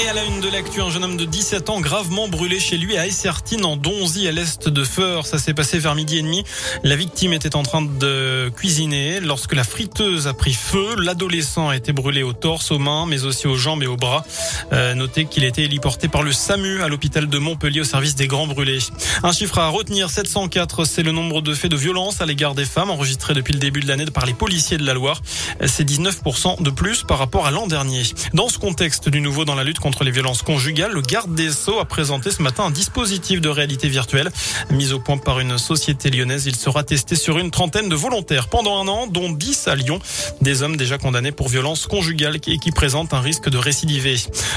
Et à la une de l'actu, un jeune homme de 17 ans gravement brûlé chez lui à Essertine en Donzy à l'est de Feur. Ça s'est passé vers midi et demi. La victime était en train de cuisiner lorsque la friteuse a pris feu. L'adolescent a été brûlé au torse, aux mains, mais aussi aux jambes et aux bras. Euh, notez qu'il a été héliporté par le SAMU à l'hôpital de Montpellier au service des grands brûlés. Un chiffre à retenir, 704, c'est le nombre de faits de violence à l'égard des femmes enregistrés depuis le début de l'année par les policiers de la Loire. C'est 19% de plus par rapport à l'an dernier. Dans ce contexte du nouveau dans la lutte contre les violences conjugales, le garde des Sceaux a présenté ce matin un dispositif de réalité virtuelle mis au point par une société lyonnaise. Il sera testé sur une trentaine de volontaires pendant un an, dont 10 à Lyon. Des hommes déjà condamnés pour violences conjugales et qui présentent un risque de récidiver.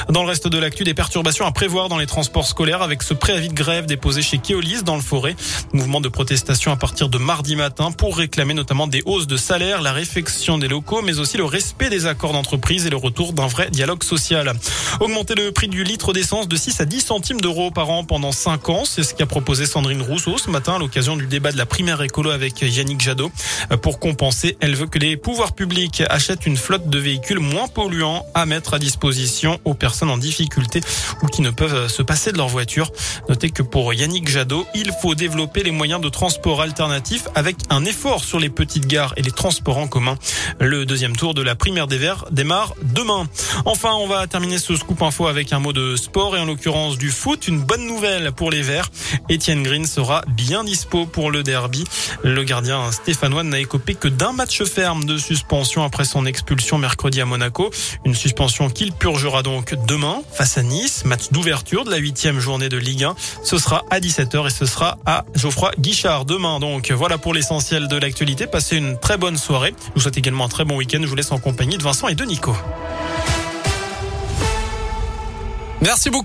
Dans le reste de l'actu, des perturbations à prévoir dans les transports scolaires avec ce préavis de grève déposé chez Keolis dans le forêt. Mouvement de protestation à partir de mardi matin pour réclamer notamment des hausses de salaire, la réfection des locaux, mais aussi le respect des accords d'entreprise et le retour d'un vrai dialogue social augmenter le prix du litre d'essence de 6 à 10 centimes d'euros par an pendant 5 ans. C'est ce qu'a proposé Sandrine Rousseau ce matin à l'occasion du débat de la primaire écolo avec Yannick Jadot. Pour compenser, elle veut que les pouvoirs publics achètent une flotte de véhicules moins polluants à mettre à disposition aux personnes en difficulté ou qui ne peuvent se passer de leur voiture. Notez que pour Yannick Jadot, il faut développer les moyens de transport alternatifs avec un effort sur les petites gares et les transports en commun. Le deuxième tour de la primaire des Verts démarre demain. Enfin, on va terminer ce scoop info avec un mot de sport et en l'occurrence du foot. Une bonne nouvelle pour les Verts. Etienne Green sera bien dispo pour le derby. Le gardien stéphanois n'a écopé que d'un match ferme de suspension après son expulsion mercredi à Monaco. Une suspension qu'il purgera donc demain face à Nice. Match d'ouverture de la huitième journée de Ligue 1. Ce sera à 17h et ce sera à Geoffroy Guichard demain. Donc voilà pour l'essentiel de l'actualité. Passez une très bonne soirée. Je vous souhaite également un très bon week-end. Je vous laisse en compagnie de Vincent et de Nico. Merci beaucoup.